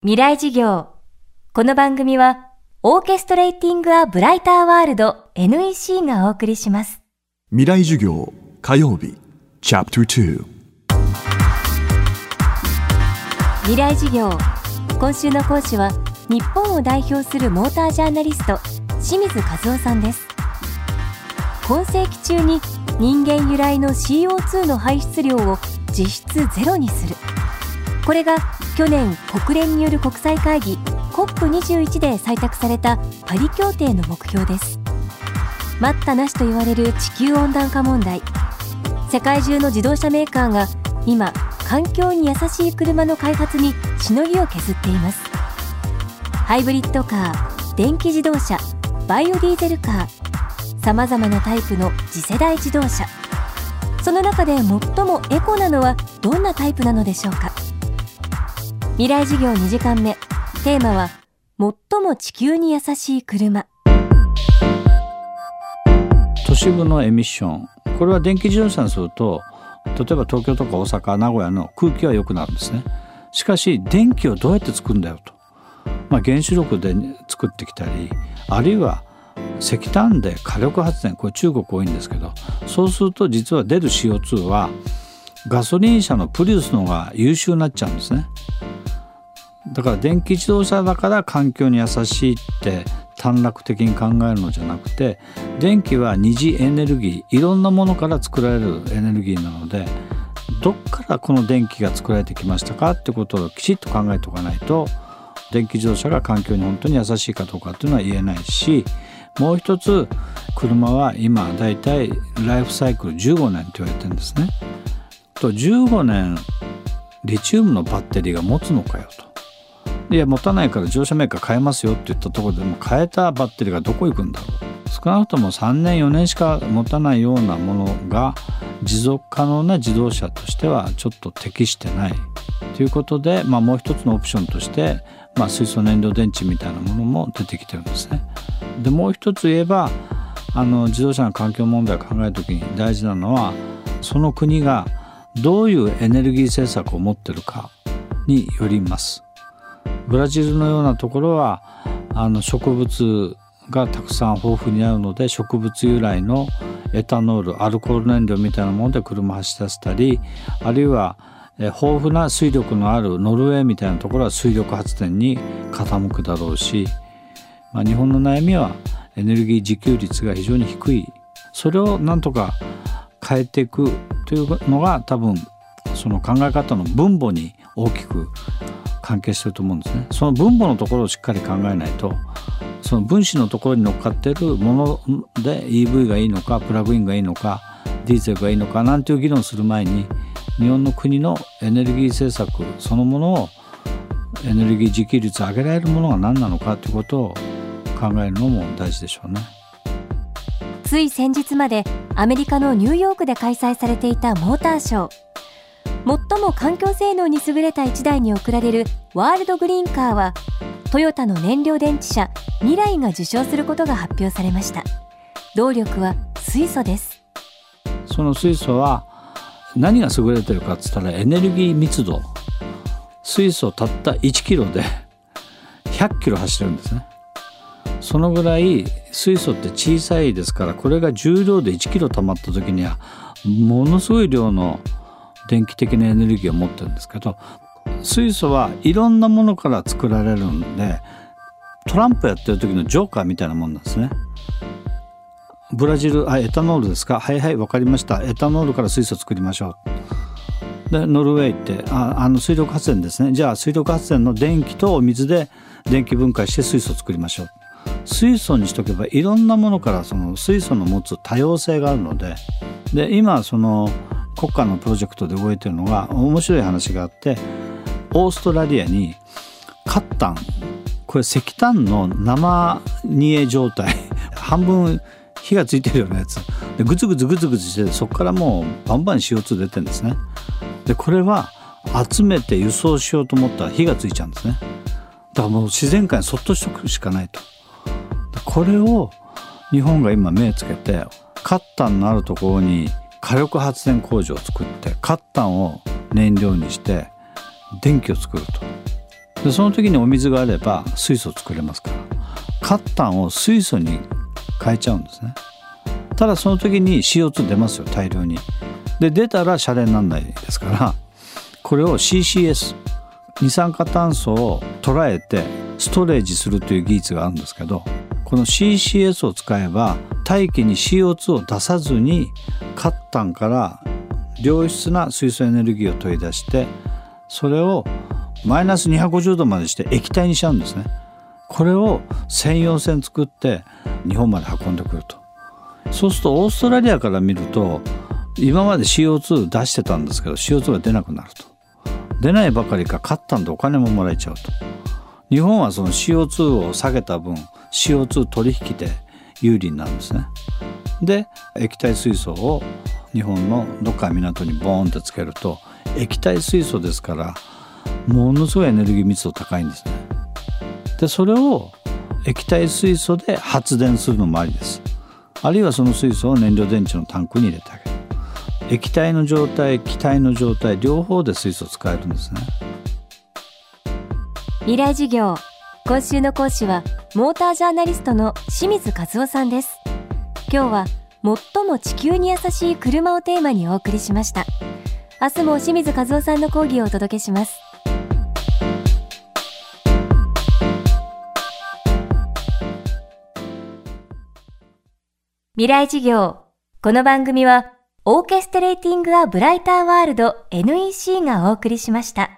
未来事業。この番組はオーケストレーティング・ア・ブライター・ワールド NEC がお送りします。未来授業火曜日チャプター未来事業。今週の講師は日本を代表するモータージャーナリスト清水和夫さんです。今世紀中に人間由来の CO2 の排出量を実質ゼロにするこれが去年国連による国際会議 COP21 で採択されたパリ協定の目標です。待ったなしと言われる地球温暖化問題。世界中の自動車メーカーが今環境に優しい車の開発にしのぎを削っています。ハイブリッドカー電気自動車バイオディーゼルカーさまざまなタイプの次世代自動車。その中で最もエコなのはどんなタイプなのでしょうか？未来事業2時間目。テーマは最も地球に優しい車。都市部のエミッション。これは電気自動車にすると例えば東京とか大阪名古屋の空気は良くなるんですね。しかし電気をどうやって作るんだよと、まあ、原子力で作ってきたりあるいは石炭で火力発電。これ中国多いんですけどそうすると実は出る CO2 はガソリン車のプリウスの方が優秀になっちゃうんですね。だから電気自動車だから環境に優しいって短絡的に考えるのじゃなくて電気は二次エネルギーいろんなものから作られるエネルギーなのでどっからこの電気が作られてきましたかってことをきちっと考えておかないと電気自動車が環境に本当に優しいかどうかっていうのは言えないしもう一つ車は今だいたいライフサイクル15年って言われてるんですね。と15年リチウムのバッテリーが持つのかよと。いや持たないから自動車メーカー変えますよって言ったところでも変えたバッテリーがどこ行くんだろう少なくとも3年4年しか持たないようなものが持続可能な自動車としてはちょっと適してないということで、まあ、もう一つのオプションとして、まあ、水素燃料電池みたいなものも出てきてるんですね。でもう一つ言えばあの自動車の環境問題を考える時に大事なのはその国がどういうエネルギー政策を持ってるかによります。ブラジルのようなところはあの植物がたくさん豊富にあるので植物由来のエタノールアルコール燃料みたいなもので車を走らせたりあるいは豊富な水力のあるノルウェーみたいなところは水力発電に傾くだろうし、まあ、日本の悩みはエネルギー自給率が非常に低い。それをなんとか変えていくというのが多分その考え方の分母に大きく関係してると思うんですねその分母のところをしっかり考えないとその分子のところに乗っかってるもので EV がいいのかプラグインがいいのかディーゼルがいいのかなんていう議論する前に日本の国のエネルギー政策そのものをエネルギー自給率上げられるものが何なのかということを考えるのも大事でしょうね。つい先日までアメリカのニューヨークで開催されていたモーターショー最も環境性能に優れた1台に贈られるワールドグリーンカーはトヨタの燃料電池車ミライが受賞することが発表されました。動力は水素です。その水素は何が優れてるかっつったらエネルギー密度。水素たった1キロで100キロ走るんですね。そのぐらい水素って小さいですからこれが重量で1キロ溜まった時にはものすごい量の電気的なエネルギーを持ってるんですけど水素はいろんなものから作られるんでトランプやってる時のジョーカーみたいなもんなんですね。ブラジルあエタノールですか？はいはい分かりました。エタノールから水素作りましょう。でノルウェーってああの水力発電ですね。じゃあ水力発電の電気と水で電気分解して水素作りましょう。水素にしとけばいろんなものからその水素の持つ多様性があるのでで今その国家のプロジェクトで動いてるのが面白い話があってオーストラリアにカッタンこれ石炭の生煮え状態。半分火がついてるようなやつ。でグツグツグツグツしてそこからもうバンバン CO2 出てるんですね。でこれは集めて輸送しようと思ったら火がついちゃうんですね。だからもう自然界にそっとしとくしかないと。これを日本が今目つけてカッタンのあるところに火力発電工場を作ってカッタンを燃料にして電気を作ると。でその時にお水があれば水素を作れますから。活炭を水素に変えちゃうんですね。ただその時に CO2 出ますよ大量に。で出たらシャレにならないですからこれを CCS 二酸化炭素を捉えてストレージするという技術があるんですけどこの CCS を使えば大気に CO2 を出さずに活炭から良質な水素エネルギーを取り出してそれをマイナス250度までして液体にしちゃうんですね。これを専用船作って日本まで運んでくると。そうするとオーストラリアから見ると今まで CO2 出してたんですけど CO2 が出なくなると。出ないばかりか勝ったんでお金ももらえちゃうと。日本はその CO2 を下げた分 CO2 取引で有利になるんですね。で液体水素を日本のどっか港にボーンってつけると液体水素ですからものすごいエネルギー密度高いんですね。でそれを液体水素で発電するのもありです。あるいはその水素を燃料電池のタンクに入れてあげる。液体の状態気体の状態両方で水素使えるんですね。未来授業。今週の講師はモータージャーナリストの清水和夫さんです。今日は最も地球に優しい車をテーマにお送りしました。明日も清水和夫さんの講義をお届けします。未来授業。この番組はオーケストレーティング・ア・ブライター・ワールド NEC がお送りしました。